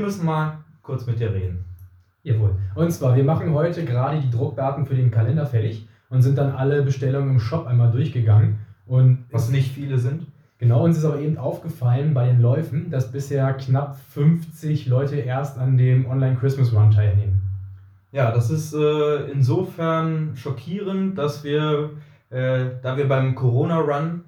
müssen mal kurz mit dir reden. Jawohl. Und zwar, wir machen heute gerade die Druckdaten für den Kalender fertig und sind dann alle Bestellungen im Shop einmal durchgegangen. Und Was nicht viele sind. Genau, uns ist aber eben aufgefallen bei den Läufen, dass bisher knapp 50 Leute erst an dem Online Christmas Run teilnehmen. Ja, das ist äh, insofern schockierend, dass wir, äh, da wir beim Corona Run,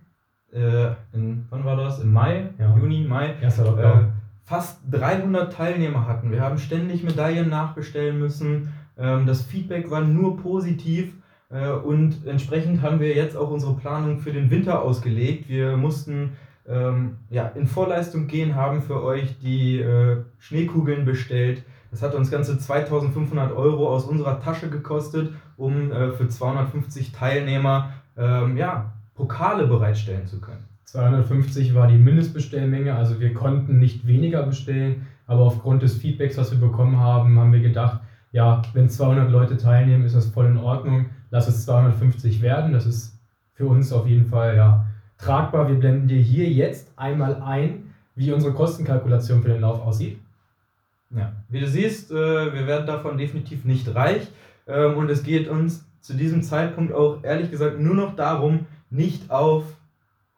äh, in, wann war das? Im Mai, Ja. Juni, Mai, Erster äh, Lockdown. Fast 300 Teilnehmer hatten. Wir haben ständig Medaillen nachbestellen müssen. Ähm, das Feedback war nur positiv. Äh, und entsprechend haben wir jetzt auch unsere Planung für den Winter ausgelegt. Wir mussten ähm, ja, in Vorleistung gehen, haben für euch die äh, Schneekugeln bestellt. Das hat uns ganze 2500 Euro aus unserer Tasche gekostet, um äh, für 250 Teilnehmer ähm, ja, Pokale bereitstellen zu können. 250 war die Mindestbestellmenge, also wir konnten nicht weniger bestellen, aber aufgrund des Feedbacks, was wir bekommen haben, haben wir gedacht, ja, wenn 200 Leute teilnehmen, ist das voll in Ordnung. Lass es 250 werden. Das ist für uns auf jeden Fall ja, tragbar. Wir blenden dir hier jetzt einmal ein, wie unsere Kostenkalkulation für den Lauf aussieht. Ja. Wie du siehst, äh, wir werden davon definitiv nicht reich. Ähm, und es geht uns zu diesem Zeitpunkt auch ehrlich gesagt nur noch darum, nicht auf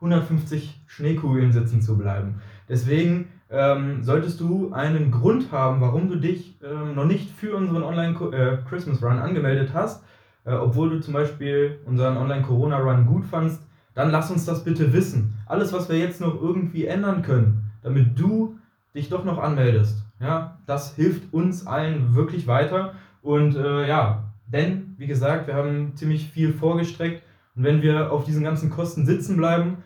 150 Schneekugeln sitzen zu bleiben. Deswegen ähm, solltest du einen Grund haben, warum du dich ähm, noch nicht für unseren Online-Christmas Run angemeldet hast, äh, obwohl du zum Beispiel unseren Online-Corona-Run gut fandst, dann lass uns das bitte wissen. Alles, was wir jetzt noch irgendwie ändern können, damit du dich doch noch anmeldest, ja, das hilft uns allen wirklich weiter. Und äh, ja, denn, wie gesagt, wir haben ziemlich viel vorgestreckt. Und wenn wir auf diesen ganzen Kosten sitzen bleiben,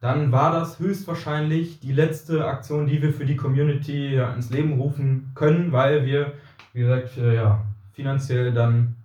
dann war das höchstwahrscheinlich die letzte Aktion, die wir für die Community ins Leben rufen können, weil wir, wie gesagt, äh, ja, finanziell dann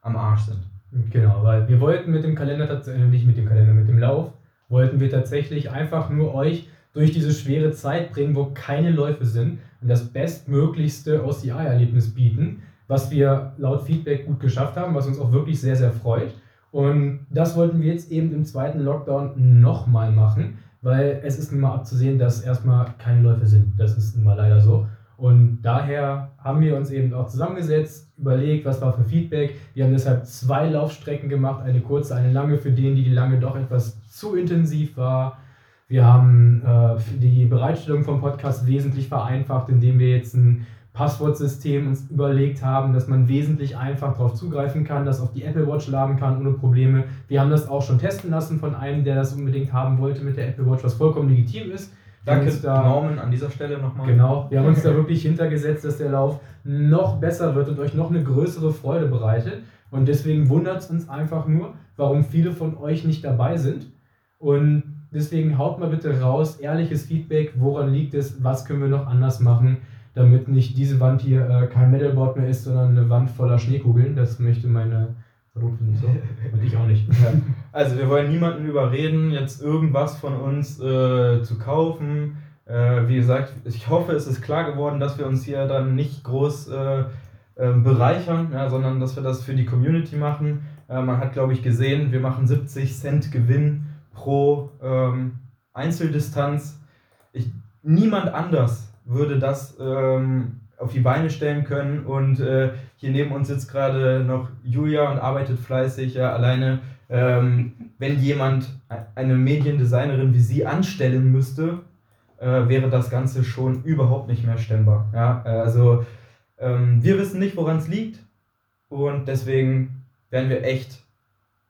am Arsch sind. Genau, weil wir wollten mit dem Kalender tatsächlich, nicht mit dem Kalender, mit dem Lauf, wollten wir tatsächlich einfach nur euch durch diese schwere Zeit bringen, wo keine Läufe sind und das bestmöglichste OCI-Erlebnis bieten, was wir laut Feedback gut geschafft haben, was uns auch wirklich sehr, sehr freut. Und das wollten wir jetzt eben im zweiten Lockdown nochmal machen, weil es ist nun mal abzusehen, dass erstmal keine Läufe sind. Das ist nun mal leider so. Und daher haben wir uns eben auch zusammengesetzt, überlegt, was war für Feedback. Wir haben deshalb zwei Laufstrecken gemacht, eine kurze, eine lange, für den, die lange doch etwas zu intensiv war. Wir haben äh, die Bereitstellung vom Podcast wesentlich vereinfacht, indem wir jetzt ein Passwortsystem uns überlegt haben, dass man wesentlich einfach darauf zugreifen kann, das auf die Apple Watch laden kann ohne Probleme. Wir haben das auch schon testen lassen von einem, der das unbedingt haben wollte mit der Apple Watch, was vollkommen legitim ist. Danke, da- Norman, an dieser Stelle nochmal. Genau, wir haben uns da wirklich hintergesetzt, dass der Lauf noch besser wird und euch noch eine größere Freude bereitet. Und deswegen wundert es uns einfach nur, warum viele von euch nicht dabei sind. Und deswegen haut mal bitte raus, ehrliches Feedback, woran liegt es, was können wir noch anders machen, damit nicht diese Wand hier äh, kein Metalboard mehr ist, sondern eine Wand voller Schneekugeln. Das möchte meine Verlobte nicht so. Und ich auch nicht. Ja. Also wir wollen niemanden überreden, jetzt irgendwas von uns äh, zu kaufen. Äh, wie gesagt, ich hoffe, es ist klar geworden, dass wir uns hier dann nicht groß äh, äh, bereichern, ja, sondern dass wir das für die Community machen. Äh, man hat, glaube ich, gesehen, wir machen 70 Cent Gewinn pro ähm, Einzeldistanz. Ich, niemand anders würde das ähm, auf die Beine stellen können und äh, hier neben uns sitzt gerade noch Julia und arbeitet fleißig. Ja, alleine, ähm, wenn jemand eine Mediendesignerin wie sie anstellen müsste, äh, wäre das Ganze schon überhaupt nicht mehr stemmbar. Ja, äh, also ähm, wir wissen nicht, woran es liegt und deswegen wären wir echt,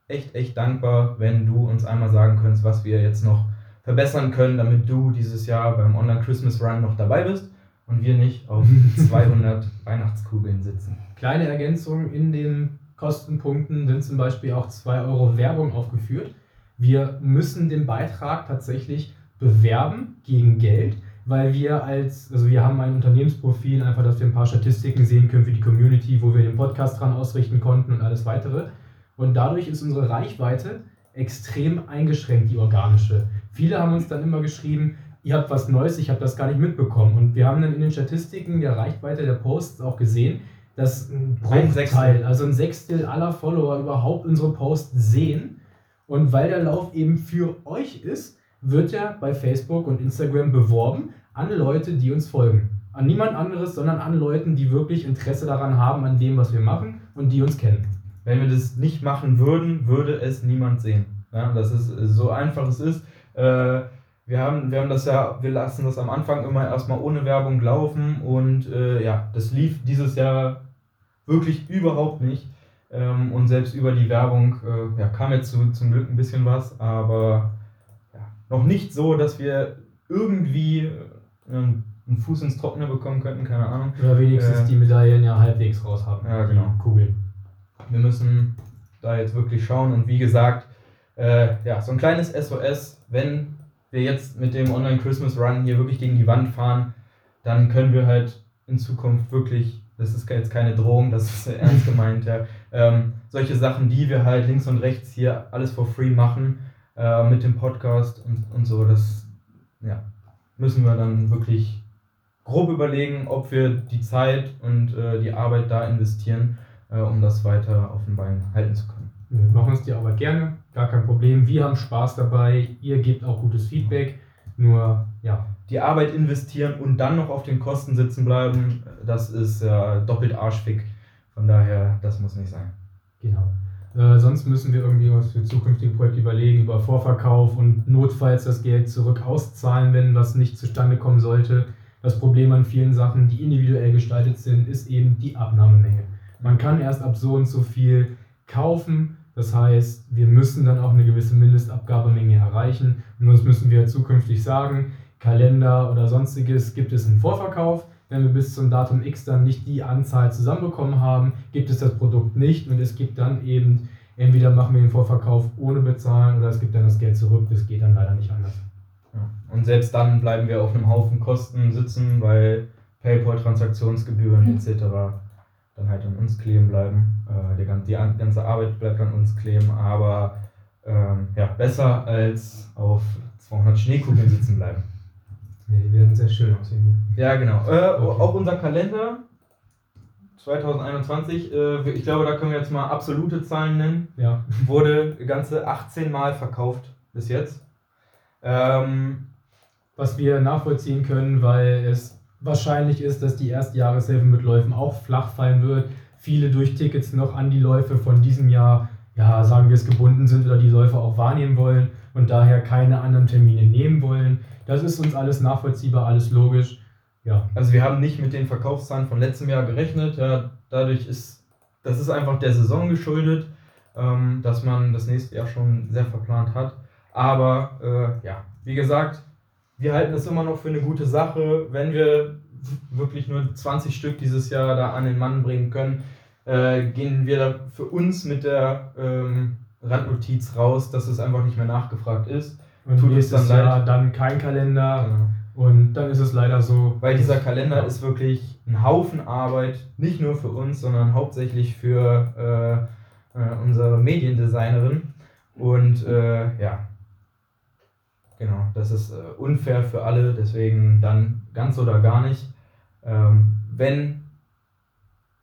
echt, echt dankbar, wenn du uns einmal sagen könntest, was wir jetzt noch verbessern können, damit du dieses Jahr beim Online Christmas Run noch dabei bist und wir nicht auf 200 Weihnachtskugeln sitzen. Kleine Ergänzung in den Kostenpunkten sind zum Beispiel auch 2 Euro Werbung aufgeführt. Wir müssen den Beitrag tatsächlich bewerben gegen Geld, weil wir als, also wir haben ein Unternehmensprofil, einfach, dass wir ein paar Statistiken sehen können für die Community, wo wir den Podcast dran ausrichten konnten und alles weitere. Und dadurch ist unsere Reichweite extrem eingeschränkt, die organische. Viele haben uns dann immer geschrieben, ihr habt was Neues, ich habe das gar nicht mitbekommen. Und wir haben dann in den Statistiken der Reichweite der Posts auch gesehen, dass ein Bruchteil, Sechstel. also ein Sechstel aller Follower überhaupt unsere Posts sehen. Und weil der Lauf eben für euch ist, wird er bei Facebook und Instagram beworben an Leute, die uns folgen. An niemand anderes, sondern an Leuten, die wirklich Interesse daran haben, an dem, was wir machen und die uns kennen. Wenn wir das nicht machen würden, würde es niemand sehen. Ja, das ist so einfach es ist. Äh, wir haben, wir haben das ja, wir lassen das am Anfang immer erstmal ohne Werbung laufen und äh, ja, das lief dieses Jahr wirklich überhaupt nicht. Ähm, und selbst über die Werbung äh, ja, kam jetzt zu, zum Glück ein bisschen was, aber ja, noch nicht so, dass wir irgendwie äh, einen Fuß ins Trockene bekommen könnten, keine Ahnung. Oder wenigstens äh, die Medaillen ja halbwegs raus haben. Ja, genau. Kugeln. Wir müssen da jetzt wirklich schauen. Und wie gesagt, äh, ja, so ein kleines SOS, wenn wir jetzt mit dem Online Christmas Run hier wirklich gegen die Wand fahren, dann können wir halt in Zukunft wirklich, das ist jetzt keine Drohung, das ist ernst gemeint, ja, ähm, solche Sachen, die wir halt links und rechts hier alles for free machen, äh, mit dem Podcast und, und so, das ja, müssen wir dann wirklich grob überlegen, ob wir die Zeit und äh, die Arbeit da investieren, äh, um das weiter auf den Beinen halten zu können. Wir machen uns die Arbeit gerne, gar kein Problem. Wir haben Spaß dabei, ihr gebt auch gutes Feedback. Nur, ja. Die Arbeit investieren und dann noch auf den Kosten sitzen bleiben, das ist ja doppelt arschfick. Von daher, das muss nicht sein. Genau. Äh, sonst müssen wir irgendwie was für zukünftige Projekte überlegen, über Vorverkauf und notfalls das Geld zurück auszahlen, wenn was nicht zustande kommen sollte. Das Problem an vielen Sachen, die individuell gestaltet sind, ist eben die Abnahmemenge. Man kann erst ab so und so viel kaufen. Das heißt, wir müssen dann auch eine gewisse Mindestabgabemenge erreichen. Und sonst müssen wir zukünftig sagen, Kalender oder sonstiges gibt es einen Vorverkauf. Wenn wir bis zum Datum X dann nicht die Anzahl zusammenbekommen haben, gibt es das Produkt nicht und es gibt dann eben, entweder machen wir den Vorverkauf ohne bezahlen oder es gibt dann das Geld zurück. Das geht dann leider nicht anders. Ja. Und selbst dann bleiben wir auf einem Haufen Kosten sitzen, weil PayPal-Transaktionsgebühren etc dann halt an uns kleben bleiben. Äh, die, die ganze Arbeit bleibt an uns kleben, aber ähm, ja, besser als auf 200 Schneekugeln sitzen bleiben. Ja, die werden sehr schön aussehen. Ja, genau. Äh, okay. Auch unser Kalender 2021, äh, ich glaube, da können wir jetzt mal absolute Zahlen nennen. Ja. Wurde ganze 18 Mal verkauft bis jetzt. Ähm, Was wir nachvollziehen können, weil es wahrscheinlich ist, dass die erste Jahreshilfe mit Läufen auch flach fallen wird. Viele durch Tickets noch an die Läufe von diesem Jahr, ja, sagen wir es, gebunden sind oder die Läufe auch wahrnehmen wollen und daher keine anderen Termine nehmen wollen. Das ist uns alles nachvollziehbar, alles logisch. Ja. Also wir haben nicht mit den Verkaufszahlen von letztem Jahr gerechnet. Ja, dadurch ist, das ist einfach der Saison geschuldet, ähm, dass man das nächste Jahr schon sehr verplant hat. Aber äh, ja, wie gesagt, wir halten es immer noch für eine gute Sache, wenn wir wirklich nur 20 Stück dieses Jahr da an den Mann bringen können, äh, gehen wir da für uns mit der ähm, Randnotiz raus, dass es einfach nicht mehr nachgefragt ist. Und Tut nächstes es dann Jahr leid. dann kein Kalender. Genau. Und dann ist es leider so. Weil dieser Kalender ist wirklich ein Haufen Arbeit, nicht nur für uns, sondern hauptsächlich für äh, äh, unsere Mediendesignerin. Und äh, ja, Genau, das ist äh, unfair für alle, deswegen dann ganz oder gar nicht. Ähm, wenn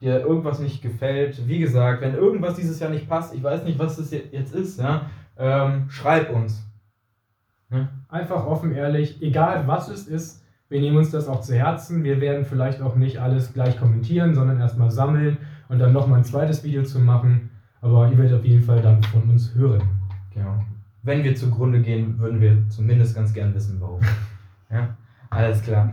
dir irgendwas nicht gefällt, wie gesagt, wenn irgendwas dieses Jahr nicht passt, ich weiß nicht, was das jetzt ist, ja, ähm, schreib uns. Ja? Einfach offen, ehrlich, egal was es ist, wir nehmen uns das auch zu Herzen. Wir werden vielleicht auch nicht alles gleich kommentieren, sondern erstmal sammeln und dann nochmal ein zweites Video zu machen. Aber ihr werdet auf jeden Fall dann von uns hören. Genau wenn wir zugrunde gehen, würden wir zumindest ganz gern wissen, warum. Ja, alles klar.